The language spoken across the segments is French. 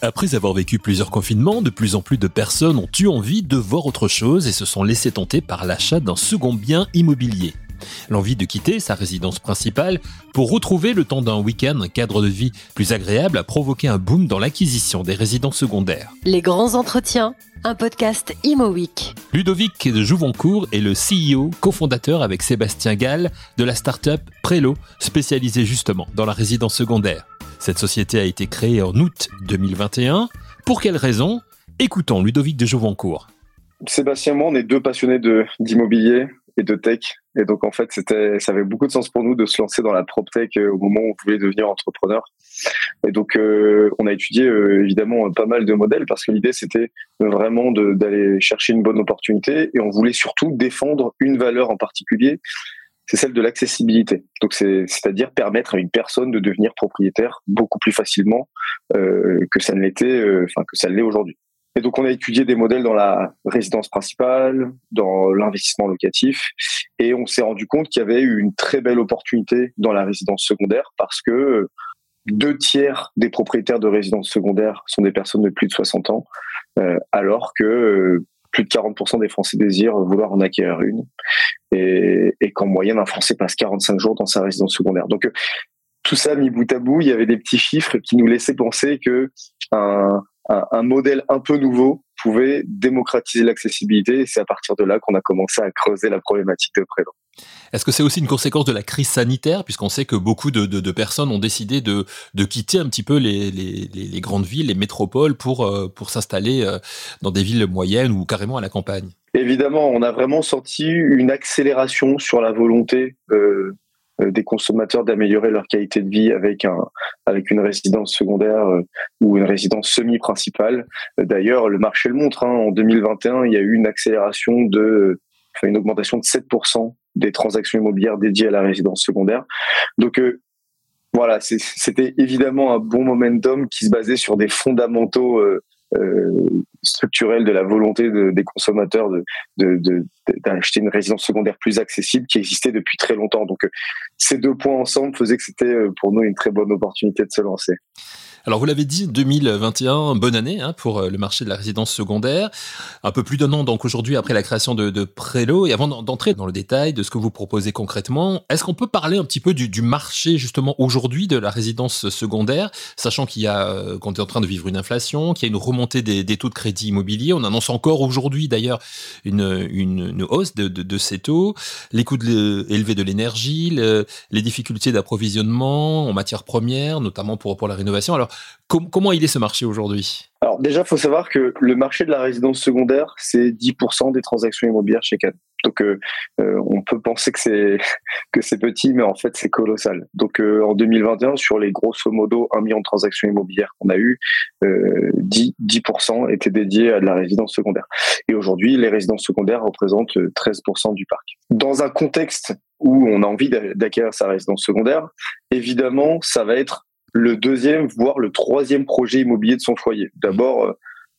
Après avoir vécu plusieurs confinements, de plus en plus de personnes ont eu envie de voir autre chose et se sont laissées tenter par l'achat d'un second bien immobilier. L'envie de quitter sa résidence principale pour retrouver le temps d'un week-end un cadre de vie plus agréable a provoqué un boom dans l'acquisition des résidences secondaires. Les grands entretiens, un podcast Imo Week. Ludovic de Jouvencourt est le CEO, cofondateur avec Sébastien Gall de la start-up Prelo, spécialisée justement dans la résidence secondaire. Cette société a été créée en août 2021. Pour quelles raisons Écoutons Ludovic de Jouvencourt. Sébastien et moi, on est deux passionnés d'immobilier et de tech. Et donc, en fait, c'était, ça avait beaucoup de sens pour nous de se lancer dans la prop tech euh, au moment où on voulait devenir entrepreneur. Et donc, euh, on a étudié euh, évidemment pas mal de modèles parce que l'idée, c'était vraiment d'aller chercher une bonne opportunité et on voulait surtout défendre une valeur en particulier c'est celle de l'accessibilité. Donc c'est-à-dire permettre à une personne de devenir propriétaire beaucoup plus facilement que ça ne l'était, enfin que ça l'est aujourd'hui. Et donc on a étudié des modèles dans la résidence principale, dans l'investissement locatif, et on s'est rendu compte qu'il y avait une très belle opportunité dans la résidence secondaire parce que deux tiers des propriétaires de résidences secondaires sont des personnes de plus de 60 ans, euh, alors que plus de 40% des Français désirent vouloir en acquérir une et, et qu'en moyenne, un Français passe 45 jours dans sa résidence secondaire. Donc, euh, tout ça mis bout à bout, il y avait des petits chiffres qui nous laissaient penser que un, un, modèle un peu nouveau pouvait démocratiser l'accessibilité. Et c'est à partir de là qu'on a commencé à creuser la problématique de prénom. Est-ce que c'est aussi une conséquence de la crise sanitaire, puisqu'on sait que beaucoup de, de, de, personnes ont décidé de, de quitter un petit peu les, les, les, grandes villes, les métropoles, pour, euh, pour s'installer euh, dans des villes moyennes ou carrément à la campagne? Évidemment, on a vraiment senti une accélération sur la volonté euh, des consommateurs d'améliorer leur qualité de vie avec un avec une résidence secondaire euh, ou une résidence semi-principale. D'ailleurs, le marché le montre. Hein, en 2021, il y a eu une accélération de, une augmentation de 7% des transactions immobilières dédiées à la résidence secondaire. Donc euh, voilà, c'était évidemment un bon momentum qui se basait sur des fondamentaux euh, euh, structurelle de la volonté de, des consommateurs de, de, d'acheter une résidence secondaire plus accessible qui existait depuis très longtemps. Donc euh, ces deux points ensemble faisaient que c'était euh, pour nous une très bonne opportunité de se lancer. Alors vous l'avez dit, 2021, bonne année hein, pour euh, le marché de la résidence secondaire. Un peu plus d'un an donc aujourd'hui après la création de, de Prélo. Et avant d'entrer dans le détail de ce que vous proposez concrètement, est-ce qu'on peut parler un petit peu du, marché justement aujourd'hui de la résidence secondaire, sachant qu'il y a euh, qu'on est en train de vivre une inflation, qu'il y a une remontée des, taux de crédit immobilier. On annonce encore aujourd'hui d'ailleurs une, une, hausse de, de, ces taux, les coûts élevés de l'énergie, le, les difficultés d'approvisionnement en matières premières, notamment pour, pour la rénovation. Alors comment il est ce marché aujourd'hui? Alors déjà, il faut savoir que le marché de la résidence secondaire, c'est 10% des transactions immobilières chez Cannes. Donc euh, euh, on peut penser que c'est petit, mais en fait c'est colossal. Donc euh, en 2021, sur les grosso modo 1 million de transactions immobilières qu'on a eues, 10, 10% étaient dédiés à de la résidence secondaire. Et aujourd'hui, les résidences secondaires représentent 13% du parc. Dans un contexte où on a envie d'acquérir sa résidence secondaire, évidemment, ça va être le deuxième, voire le troisième projet immobilier de son foyer. D'abord, euh,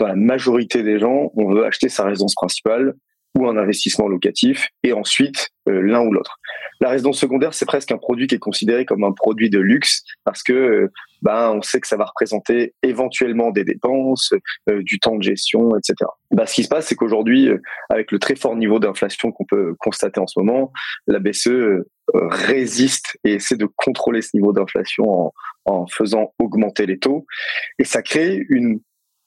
la majorité des gens, on veut acheter sa résidence principale ou un investissement locatif, et ensuite euh, l'un ou l'autre. La résidence secondaire, c'est presque un produit qui est considéré comme un produit de luxe parce que euh, ben on sait que ça va représenter éventuellement des dépenses, du temps de gestion, etc. Ben, ce qui se passe, c'est qu'aujourd'hui, avec le très fort niveau d'inflation qu'on peut constater en ce moment, la BCE résiste et essaie de contrôler ce niveau d'inflation en, faisant augmenter les taux. Et ça crée une,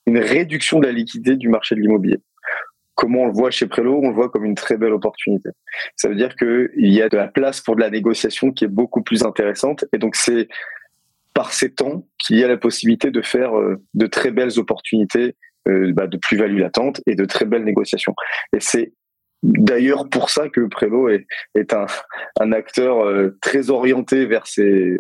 une réduction de la liquidité du marché de l'immobilier. Comment on le voit chez Prélo On le voit comme une très belle opportunité. Ça veut dire qu'il y a de la place pour de la négociation qui est beaucoup plus intéressante. Et donc c'est par ces temps qu'il y a la possibilité de faire euh, de très belles opportunités euh, bah, de plus-value latente et de très belles négociations. Et c'est d'ailleurs pour ça que Prélo est, est un, acteur euh, très orienté vers ses,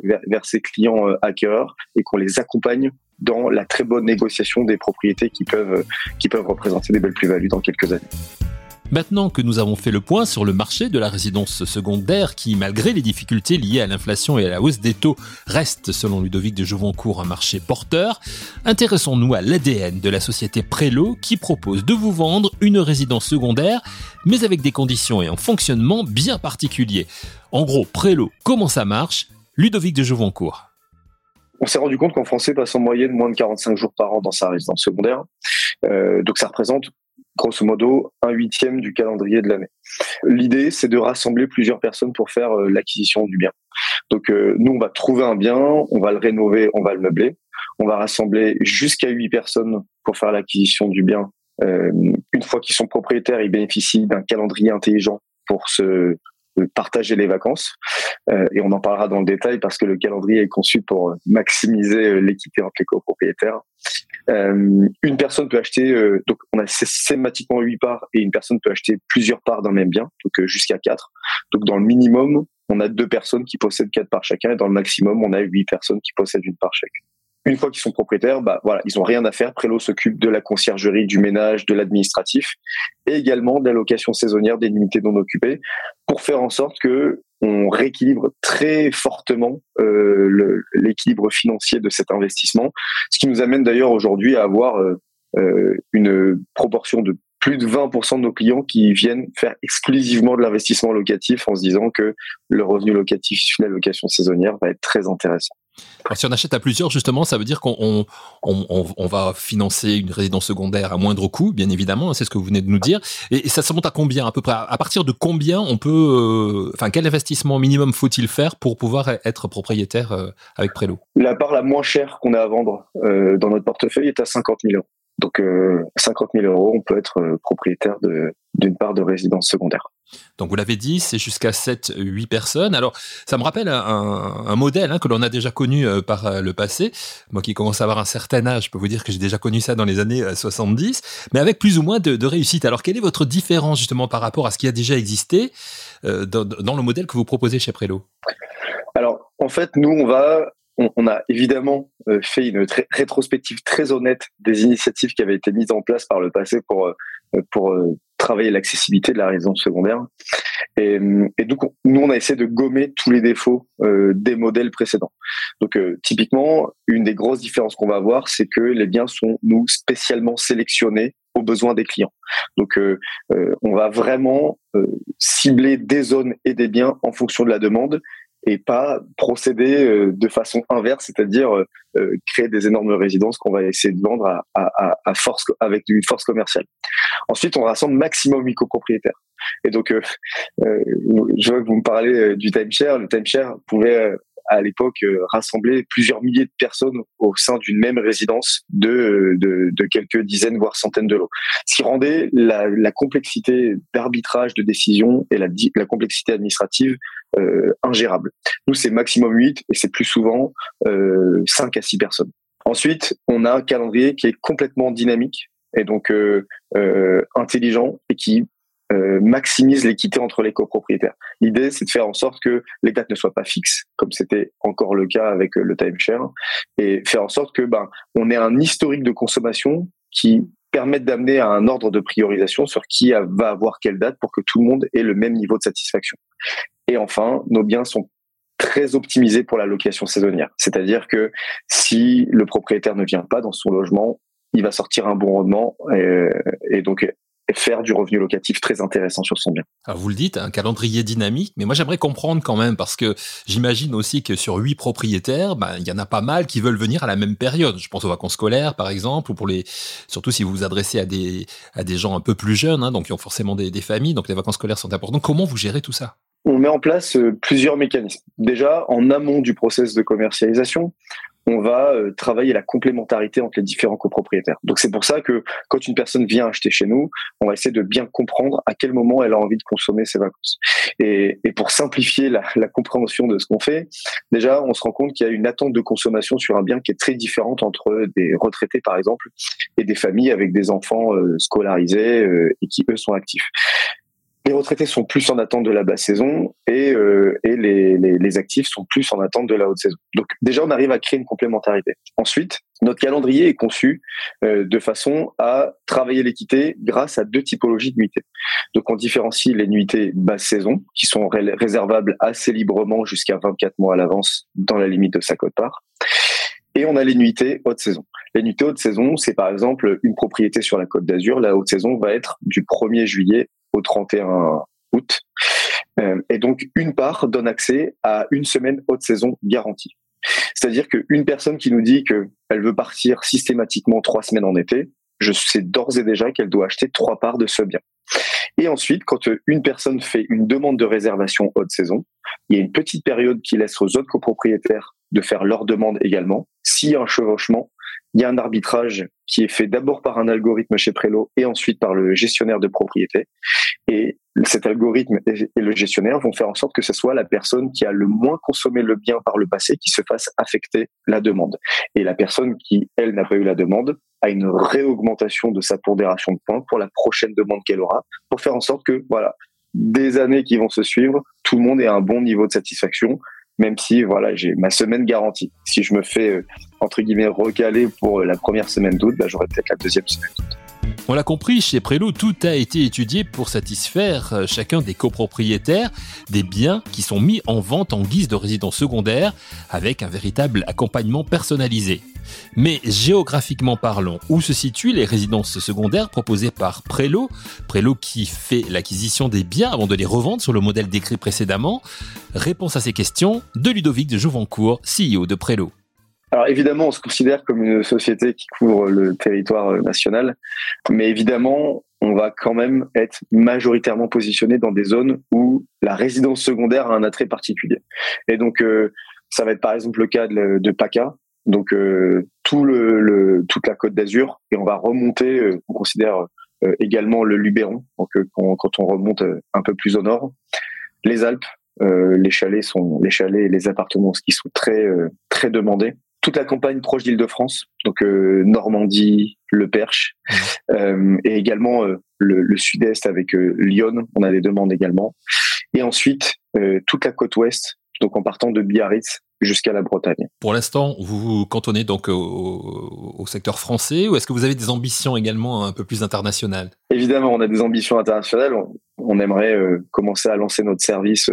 clients euh, acquéreurs et qu'on les accompagne dans la très bonne négociation des propriétés qui peuvent, qui peuvent représenter des belles plus-values dans quelques années. Maintenant que nous avons fait le point sur le marché de la résidence secondaire qui, malgré les difficultés liées à l'inflation et à la hausse des taux, reste, selon Ludovic de Jouvencourt, un marché porteur, intéressons-nous à l'ADN de la société Prélo qui propose de vous vendre une résidence secondaire, mais avec des conditions et un fonctionnement bien particuliers. En gros, Prélo, comment ça marche? Ludovic de Jouvencourt. on s'est rendu compte qu'en français passe en moyenne moins de 45 jours par an dans sa résidence secondaire. Euh, donc ça représente grosso modo un huitième du calendrier de l'année. L'idée, c'est de rassembler plusieurs personnes pour faire euh, l'acquisition du bien. Donc euh, nous, on va trouver un bien, on va le rénover, on va le meubler. On va rassembler jusqu'à huit personnes pour faire l'acquisition du bien. Euh, une fois qu'ils sont propriétaires, ils bénéficient d'un calendrier intelligent pour se partager les vacances. Euh, et on en parlera dans le détail parce que le calendrier est conçu pour maximiser l'équité entre les copropriétaires. Euh, une personne peut acheter, euh, donc on a systématiquement huit parts et une personne peut acheter plusieurs parts d'un même bien, donc euh, jusqu'à quatre. Donc dans le minimum, on a deux personnes qui possèdent quatre parts chacun et dans le maximum, on a huit personnes qui possèdent une part chacune. Une fois qu'ils sont propriétaires, bah voilà, ils ont rien à faire. Prélo s'occupe de la conciergerie, du ménage, de l'administratif et également de la location saisonnière des unités non occupées pour faire en sorte que on rééquilibre très fortement euh, l'équilibre financier de cet investissement, ce qui nous amène d'ailleurs aujourd'hui à avoir euh, euh, une proportion de plus de 20% de nos clients qui viennent faire exclusivement de l'investissement locatif en se disant que le revenu locatif issu de la location saisonnière va être très intéressant. Si on achète à plusieurs, justement, ça veut dire qu'on on, on, va financer une résidence secondaire à moindre coût, bien évidemment, c'est ce que vous venez de nous dire. Et, ça se monte à combien à peu près? À partir de combien on peut, euh, enfin, quel investissement minimum faut-il faire pour pouvoir être propriétaire euh, avec Prélo? La part la moins chère qu'on a à vendre euh, dans notre portefeuille est à 50 000 euros. Donc, 50 000 euros, on peut être propriétaire d'une part de résidence secondaire. Donc vous l'avez dit, c'est jusqu'à 7-8 personnes. Alors ça me rappelle un, modèle hein, que l'on a déjà connu euh, par euh, le passé. Moi qui commence à avoir un certain âge, je peux vous dire que j'ai déjà connu ça dans les années 70, euh, mais avec plus ou moins de, réussite. Alors quelle est votre différence justement par rapport à ce qui a déjà existé dans, le modèle que vous proposez chez Prélo? Alors en fait, nous, on va on, a évidemment fait une rétrospective très honnête des initiatives qui avaient été mises en place par le passé pour, pour travailler l'accessibilité de la résidence secondaire. Et, et, donc, nous, on a essayé de gommer tous les défauts euh, des modèles précédents. Donc, euh, typiquement, une des grosses différences qu'on va avoir, c'est que les biens sont, nous, spécialement sélectionnés aux besoins des clients. Donc, euh, on va vraiment cibler des zones et des biens en fonction de la demande et pas procéder euh, de façon inverse, c'est-à-dire euh, euh, créer des énormes résidences qu'on va essayer de vendre à, à, à, force avec une force commerciale. Ensuite, on rassemble maximum 8 copropriétaires. Et donc, euh, je vois que vous me parlez du timeshare. Le timeshare pouvait à l'époque rassembler plusieurs milliers de personnes au sein d'une même résidence de, de, de, quelques dizaines voire centaines de lots. Ce qui rendait la, la complexité d'arbitrage de décision et la, la complexité administrative euh, ingérable. Nous, c'est maximum 8 et c'est plus souvent euh, 5 à 6 personnes. Ensuite, on a un calendrier qui est complètement dynamique et donc euh, euh, intelligent et qui euh, maximise l'équité entre les copropriétaires. L'idée, c'est de faire en sorte que les dates ne soient pas fixes, comme c'était encore le cas avec le timeshare, et faire en sorte que ben on ait un historique de consommation qui permette d'amener à un ordre de priorisation sur qui va avoir quelle date pour que tout le monde ait le même niveau de satisfaction. Et enfin, nos biens sont très optimisés pour la location saisonnière. C'est-à-dire que si le propriétaire ne vient pas dans son logement, il va sortir un bon rendement et, et donc faire du revenu locatif très intéressant sur son bien. Alors vous le dites, un calendrier dynamique, mais moi j'aimerais comprendre quand même parce que j'imagine aussi que sur huit propriétaires, ben, il y en a pas mal qui veulent venir à la même période. Je pense aux vacances scolaires par exemple, ou pour les, surtout si vous vous adressez à des à des gens un peu plus jeunes, hein, donc qui ont forcément des, des familles, donc les vacances scolaires sont importantes. Comment vous gérez tout ça? On met en place euh, plusieurs mécanismes. Déjà, en amont du process de commercialisation, on va euh, travailler la complémentarité entre les différents copropriétaires. Donc c'est pour ça que quand une personne vient acheter chez nous, on va essayer de bien comprendre à quel moment elle a envie de consommer ses vacances. Et, pour simplifier la, compréhension de ce qu'on fait, déjà on se rend compte qu'il y a une attente de consommation sur un bien qui est très différente entre des retraités par exemple et des familles avec des enfants euh, scolarisés euh, et qui eux sont actifs les retraités sont plus en attente de la basse saison et, euh, et les, les, actifs sont plus en attente de la haute saison. Donc déjà, on arrive à créer une complémentarité. Ensuite, notre calendrier est conçu euh, de façon à travailler l'équité grâce à deux typologies de nuitées. Donc on différencie les nuitées basse saison, qui sont réservables assez librement jusqu'à 24 mois à l'avance dans la limite de sa cote-part. Et on a les nuitées haute saison. Les nuitées haute saison, c'est par exemple une propriété sur la côte d'Azur. La haute saison va être du 1er juillet au 31 août. Euh, et donc, une part donne accès à une semaine haute saison garantie. C'est-à-dire qu'une personne qui nous dit qu'elle veut partir systématiquement trois semaines en été, je sais d'ores et déjà qu'elle doit acheter trois parts de ce bien. Et ensuite, quand une personne fait une demande de réservation haute saison, il y a une petite période qui laisse aux autres copropriétaires de faire leur demande également. S'il y a un chevauchement, il y a un arbitrage qui est fait d'abord par un algorithme chez Prelo et ensuite par le gestionnaire de propriété. Et cet algorithme et le gestionnaire vont faire en sorte que ce soit la personne qui a le moins consommé le bien par le passé qui se fasse affecter la demande. Et la personne qui, elle, n'a pas eu la demande, a une réaugmentation de sa pondération de points pour la prochaine demande qu'elle aura, pour faire en sorte que, voilà, des années qui vont se suivre, tout le monde ait un bon niveau de satisfaction, même si voilà j'ai ma semaine garantie. Si je me fais euh, entre guillemets recaler pour la première semaine d'août, bah, j'aurai peut-être la deuxième semaine d'août. On l'a compris, chez Prélo, tout a été étudié pour satisfaire euh, chacun des copropriétaires des biens qui sont mis en vente en guise de résidence secondaire avec un véritable accompagnement personnalisé. Mais géographiquement parlant, où se situent les résidences secondaires proposées par Prélo Prélo qui fait l'acquisition des biens avant de les revendre sur le modèle décrit précédemment? Réponse à ces questions de Ludovic de Jouvencourt, CEO de Prélo. Alors évidemment, on se considère comme une société qui couvre le territoire euh, national, mais évidemment, on va quand même être majoritairement positionné dans des zones où la résidence secondaire a un attrait particulier. Et donc, euh, ça va être par exemple le cas de, PACA, donc euh, tout le, toute la côte d'Azur, et on va remonter, on considère également le Luberon, donc quand, quand, on remonte un peu plus au nord, les Alpes, les chalets sont les chalets et les appartements qui sont très très demandés toute la campagne proche d'Île-de-France, donc euh, Normandie, Le Perche, euh, et également euh, le, sud-est avec Lyon, on a des demandes également. Et ensuite, toute la côte ouest, donc en partant de Biarritz jusqu'à la Bretagne. Pour l'instant, vous vous cantonnez donc au, secteur français ou est-ce que vous avez des ambitions également un peu plus internationales? Évidemment, on a des ambitions internationales. On, aimerait commencer à lancer notre service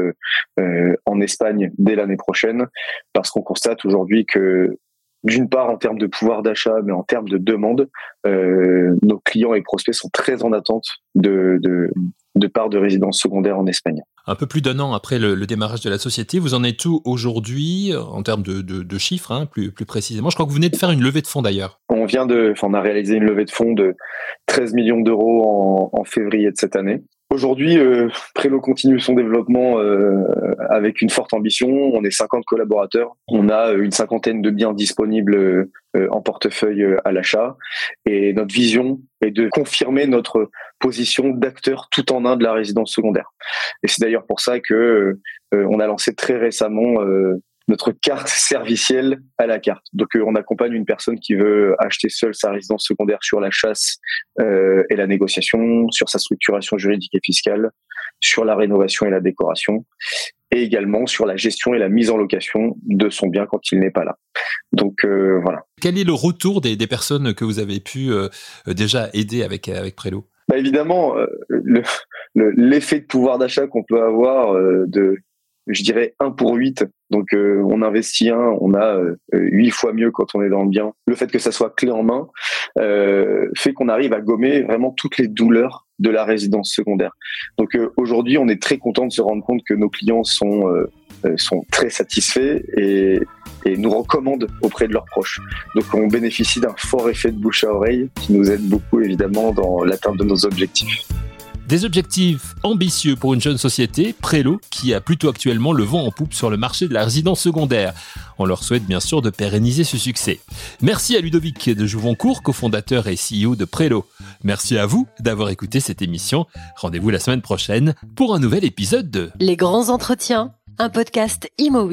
en Espagne dès l'année prochaine parce qu'on constate aujourd'hui que d'une part en termes de pouvoir d'achat, mais en termes de demande, euh, nos clients et prospects sont très en attente de, de, de part de résidence secondaire en Espagne. Un peu plus d'un an après le, démarrage de la société, vous en êtes où aujourd'hui en termes de, de, chiffres, hein, plus, plus précisément? Je crois que vous venez de faire une levée de fonds d'ailleurs. On vient de, enfin, on a réalisé une levée de fonds de 13 millions d'euros en, en février de cette année. Aujourd'hui, euh, Prélo continue son développement euh, avec une forte ambition. On est 50 collaborateurs. On a une cinquantaine de biens disponibles euh, en portefeuille à l'achat. Et notre vision est de confirmer notre position d'acteur tout en un de la résidence secondaire. Et c'est d'ailleurs pour ça que on a lancé très récemment notre carte servicielle à la carte. Donc euh, on accompagne une personne qui veut acheter seule sa résidence secondaire sur la chasse euh, et la négociation, sur sa structuration juridique et fiscale, sur la rénovation et la décoration, et également sur la gestion et la mise en location de son bien quand il n'est pas là. Donc euh, voilà. Quel est le retour des, des personnes que vous avez pu déjà aider avec avec Prélo? Bah évidemment, l'effet de pouvoir d'achat qu'on peut avoir de je dirais 1 pour 8. Donc euh, on investit un, on a euh, huit fois mieux quand on est dans le bien. Le fait que ça soit clé en main euh, fait qu'on arrive à gommer vraiment toutes les douleurs de la résidence secondaire. Donc aujourd'hui, on est très content de se rendre compte que nos clients sont sont très satisfaits et, et nous recommandent auprès de leurs proches. Donc on bénéficie d'un fort effet de bouche à oreille qui nous aide beaucoup évidemment dans l'atteinte de nos objectifs. Des objectifs ambitieux pour une jeune société, Prélo, qui a plutôt actuellement le vent en poupe sur le marché de la résidence secondaire. On leur souhaite bien sûr de pérenniser ce succès. Merci à Ludovic de Jouvencourt, cofondateur et CEO de Prélo. Merci à vous d'avoir écouté cette émission. Rendez-vous la semaine prochaine pour un nouvel épisode de Les grands entretiens, un podcast Imo.